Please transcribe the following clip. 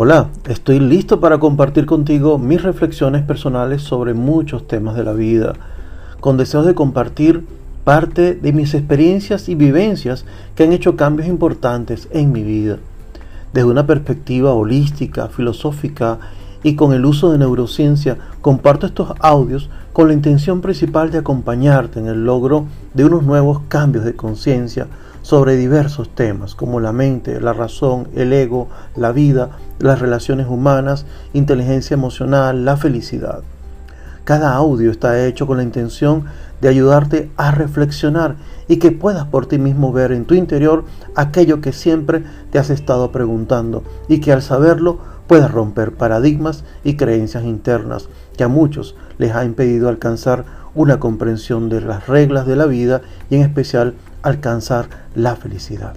Hola, estoy listo para compartir contigo mis reflexiones personales sobre muchos temas de la vida, con deseos de compartir parte de mis experiencias y vivencias que han hecho cambios importantes en mi vida. Desde una perspectiva holística, filosófica y con el uso de neurociencia, comparto estos audios con la intención principal de acompañarte en el logro de unos nuevos cambios de conciencia sobre diversos temas como la mente, la razón, el ego, la vida, las relaciones humanas, inteligencia emocional, la felicidad. Cada audio está hecho con la intención de ayudarte a reflexionar y que puedas por ti mismo ver en tu interior aquello que siempre te has estado preguntando y que al saberlo puedes romper paradigmas y creencias internas que a muchos les ha impedido alcanzar una comprensión de las reglas de la vida y en especial alcanzar la felicidad.